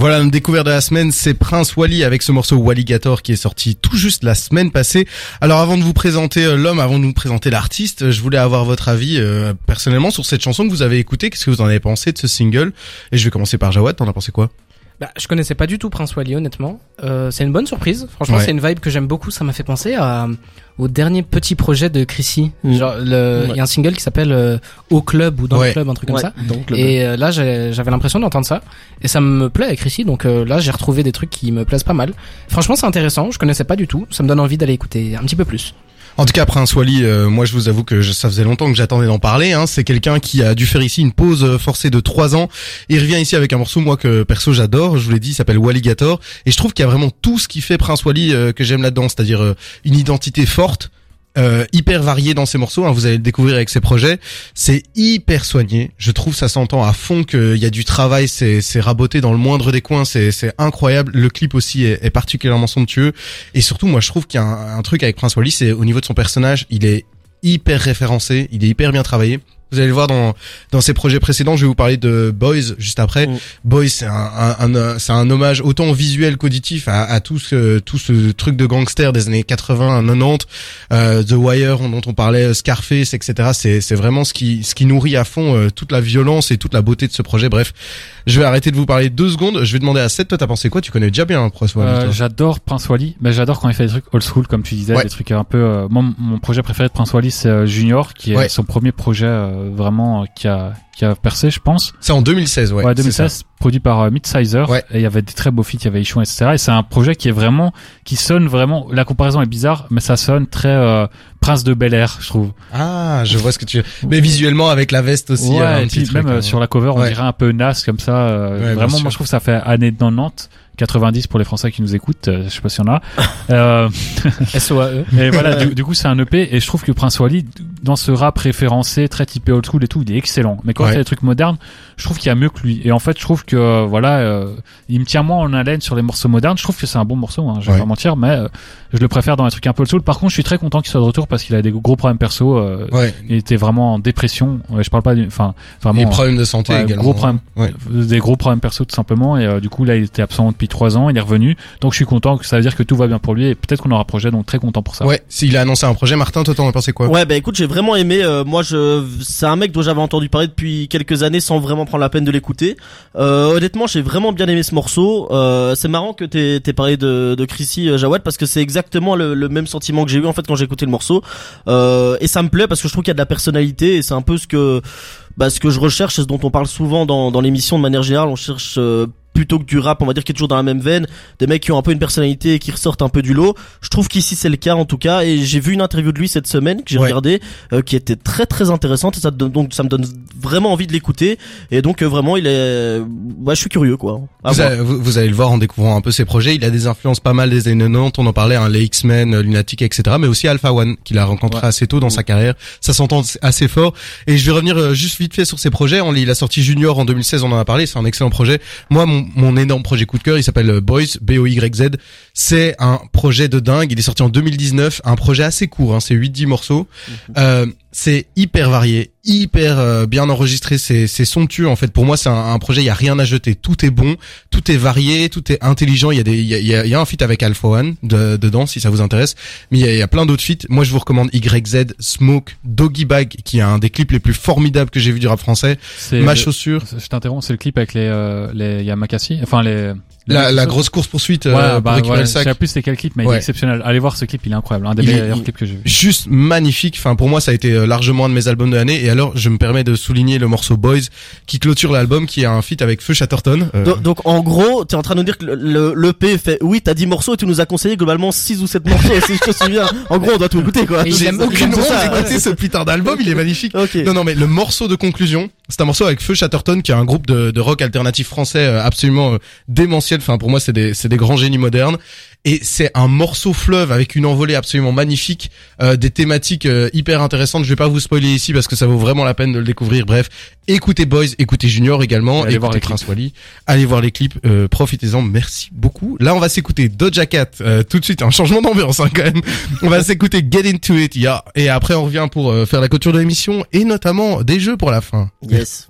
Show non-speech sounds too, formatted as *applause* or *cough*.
Voilà, notre découverte de la semaine, c'est Prince Wally avec ce morceau Walligator qui est sorti tout juste la semaine passée. Alors avant de vous présenter euh, l'homme, avant de vous présenter l'artiste, je voulais avoir votre avis euh, personnellement sur cette chanson que vous avez écoutée. Qu'est-ce que vous en avez pensé de ce single? Et je vais commencer par Jawad, t'en as pensé quoi? Bah, je connaissais pas du tout Prince Wally, honnêtement. Euh, c'est une bonne surprise. Franchement, Ouais. c'est une vibe que j'aime beaucoup. Ça m'a fait penser à, au dernier petit projet de Chrissy. Mm. Genre, le- il y a un single qui s'appelle euh, Au Club ou Dans Ouais. le Club, un truc comme Ouais, ça. donc Et euh, là, j'avais l'impression d'entendre ça. Et ça me plaît avec Chrissy. Donc euh, là, j'ai retrouvé des trucs qui me plaisent pas mal. Franchement, c'est intéressant. Je connaissais pas du tout. Ça me donne envie d'aller écouter un petit peu plus. En tout cas, Prince Wally, euh, moi je vous avoue que je- ça faisait longtemps que j'attendais d'en parler. Hein. C'est quelqu'un qui a dû faire ici une pause euh, forcée de trois ans. Il revient ici avec un morceau, moi que perso j'adore. Je vous l'ai dit, il s'appelle Walligator. Et je trouve qu'il y a vraiment tout ce qui fait Prince Wally euh, que j'aime là-dedans, c'est-à-dire euh, une identité forte. Euh, hyper variée dans ses morceaux, hein, vous allez le découvrir avec ses projets. C'est hyper soigné. Je trouve ça s'entend à fond qu'il y a du travail. C'est c'est raboté dans le moindre des coins. C'est c'est incroyable. Le clip aussi est, est particulièrement somptueux. Et surtout, moi, je trouve qu'il y a un, un truc avec Prince Wally, c'est au niveau de son personnage, il est hyper référencé, il est hyper bien travaillé. Vous allez le voir dans dans ses projets précédents. Je vais vous parler de Boys juste après. Mm. Boys, c'est un, un, un- c'est un hommage autant visuel qu'auditif à, à tout ce tout ce truc de gangster des années 80, 90, euh, The Wire dont on parlait, Scarface, etc. C'est c'est vraiment ce qui ce qui nourrit à fond euh, toute la violence et toute la beauté de ce projet. Bref, je vais arrêter de vous parler deux secondes. Je vais demander à Seth, toi t'as pensé quoi? Tu connais déjà bien hein, Prince Wally, Euh, j'adore Prince Wally, mais j'adore quand il fait des trucs old school comme tu disais, Ouais. des trucs un peu. euh, moi, mon projet préféré de Prince Wally, c'est euh, Junior, qui est Ouais. son premier projet euh, vraiment euh, qui a qui a percé, je pense. C'est en 2016, ouais. Ouais, c'est ça. 2016, produit par euh, Midsizer. Ouais. Et il y avait des très beaux feats, il y avait Ichon, etc. Et c'est un projet qui est vraiment, qui sonne vraiment. La comparaison est bizarre, mais ça sonne très euh, Prince de Bel Air, je trouve. Ah, je vois ce que tu. Mais visuellement avec la veste aussi. ouais, un et petit puis truc, même euh, hein. sur la cover, on Ouais. dirait un peu Nas comme ça. euh, vraiment, moi je trouve que ça fait années 90, 90 pour les Français qui nous écoutent. euh, je sais pas si on a. euh, *laughs* SOAE. *laughs* et voilà, du, du coup c'est un EP et je trouve que Prince Wally dans ce rap référencé très typé old school et tout, il est excellent. Mais quand Ouais. il fait des trucs modernes, je trouve qu'il y a mieux que lui. Et en fait, je trouve que euh, voilà, euh, il me tient moins en haleine sur les morceaux modernes. Je trouve que c'est un bon morceau, hein, je vais Ouais. pas mentir, mais euh, je le préfère dans les trucs un peu old school. Par contre, je suis très content qu'il soit de retour parce qu'il a des gros problèmes perso. euh, Ouais. Il était vraiment en dépression. Ouais, je parle pas, du- enfin vraiment. Et problèmes de santé Ouais, également. gros problème. Ouais. des gros problèmes perso tout simplement et euh, du coup là il était absent depuis trois ans il est revenu donc je suis content que ça veut dire que tout va bien pour lui et peut-être qu'on aura un projet donc très content pour ça Ouais, s'il a annoncé un projet, Martin, toi t'en as pensé quoi? Ouais, bah écoute, j'ai vraiment aimé. euh, moi, je, c'est un mec dont j'avais entendu parler depuis quelques années sans vraiment prendre la peine de l'écouter. Euh, honnêtement, j'ai vraiment bien aimé ce morceau. Euh, c'est marrant que t'aies, t'aies parlé de, de Chrissy euh, Jawad parce que c'est exactement le, le même sentiment que j'ai eu en fait quand j'ai écouté le morceau. Euh, et ça me plaît parce que je trouve qu'il y a de la personnalité et c'est un peu ce que, bah, ce que je recherche, c'est ce dont on parle souvent dans, dans l'émission de manière générale. On cherche euh, plutôt que du rap, on va dire qui est toujours dans la même veine, des mecs qui ont un peu une personnalité et qui ressortent un peu du lot. Je trouve qu'ici c'est le cas en tout cas et j'ai vu une interview de lui cette semaine que j'ai Ouais. regardé euh, qui était très très intéressante et ça donc ça me donne vraiment envie de l'écouter et donc euh, vraiment il est ouais, je suis curieux quoi. Vous, allez, vous- vous allez le voir en découvrant un peu ses projets. Il a des influences pas mal des années 90. On en parlait, hein, les X-Men, euh, Lunatic, etc. Mais aussi Alpha One, qu'il a rencontré Ouais. assez tôt dans sa carrière. Ça s'entend assez fort. Et je vais revenir juste vite fait sur ses projets. On, il a sorti Junior en 2016, on en a parlé. C'est un excellent projet. Moi, mon, mon énorme projet coup de cœur, il s'appelle euh, Boys, B-O-Y-Z. C'est un projet de dingue. Il est sorti en 2019. Un projet assez court, hein, c'est 8-10 morceaux. Euh, c'est hyper varié, hyper euh, bien enregistré, c'est c'est somptueux en fait. Pour moi, c'est un, un projet, il y a rien à jeter, tout est bon, tout est varié, tout est intelligent. Il y a des, il y a, il y a- il y a un feat avec Alpha One de, dedans si ça vous intéresse, mais il y a, il y a plein d'autres feats. Moi, je vous recommande YZ, Smoke, Doggy Bag, qui est un des clips les plus formidables que j'ai vu du rap français. Ma le- chaussure, je t'interromps c'est le clip avec les euh, les Yamakasi enfin les, la, la grosse course poursuite ouais, euh, pour bah, récupérer ouais, je sais plus c'est quel clip mais il est exceptionnel allez voir ce clip il est incroyable un des Il meilleurs il- clips que j'ai vu juste magnifique. Enfin, pour moi, ça a été euh, largement un de mes albums de l'année. Et alors, je me permets de souligner le morceau Boys qui clôture l'album, qui a un feat avec Feu Chatterton. Euh, Donc, donc, en gros, t'es en train de nous dire que le, le, l'EP fait oui, t'as 10 morceaux et tu nous as conseillé globalement 6 ou 7 morceaux si je te souviens. En gros, on doit tout écouter quoi. Et il J'ai aime aucune honte d'écouter ce putain d'album, il est magnifique. OK. Non, non, mais le morceau de conclusion, c'est un morceau avec Feu Chatterton, qui est un groupe de, de rock alternatif français euh, absolument démentiel. Enfin, pour moi, c'est des, c'est des grands génies modernes. Et c'est un morceau fleuve avec une envolée absolument magnifique, euh, des thématiques euh, hyper intéressantes. Je vais pas vous spoiler ici parce que ça vaut vraiment la peine de le découvrir. Bref, écoutez Boys, écoutez Junior également, Et allez écoutez voir les Prince Wally, allez voir les clips, euh, profitez-en. Merci beaucoup. Là, on va s'écouter Doja Cat euh, tout de suite, un changement d'ambiance hein, quand même. *laughs* On va s'écouter Get Into It, yeah. et après on revient pour euh, faire la couture de l'émission et notamment des jeux pour la fin. Yes.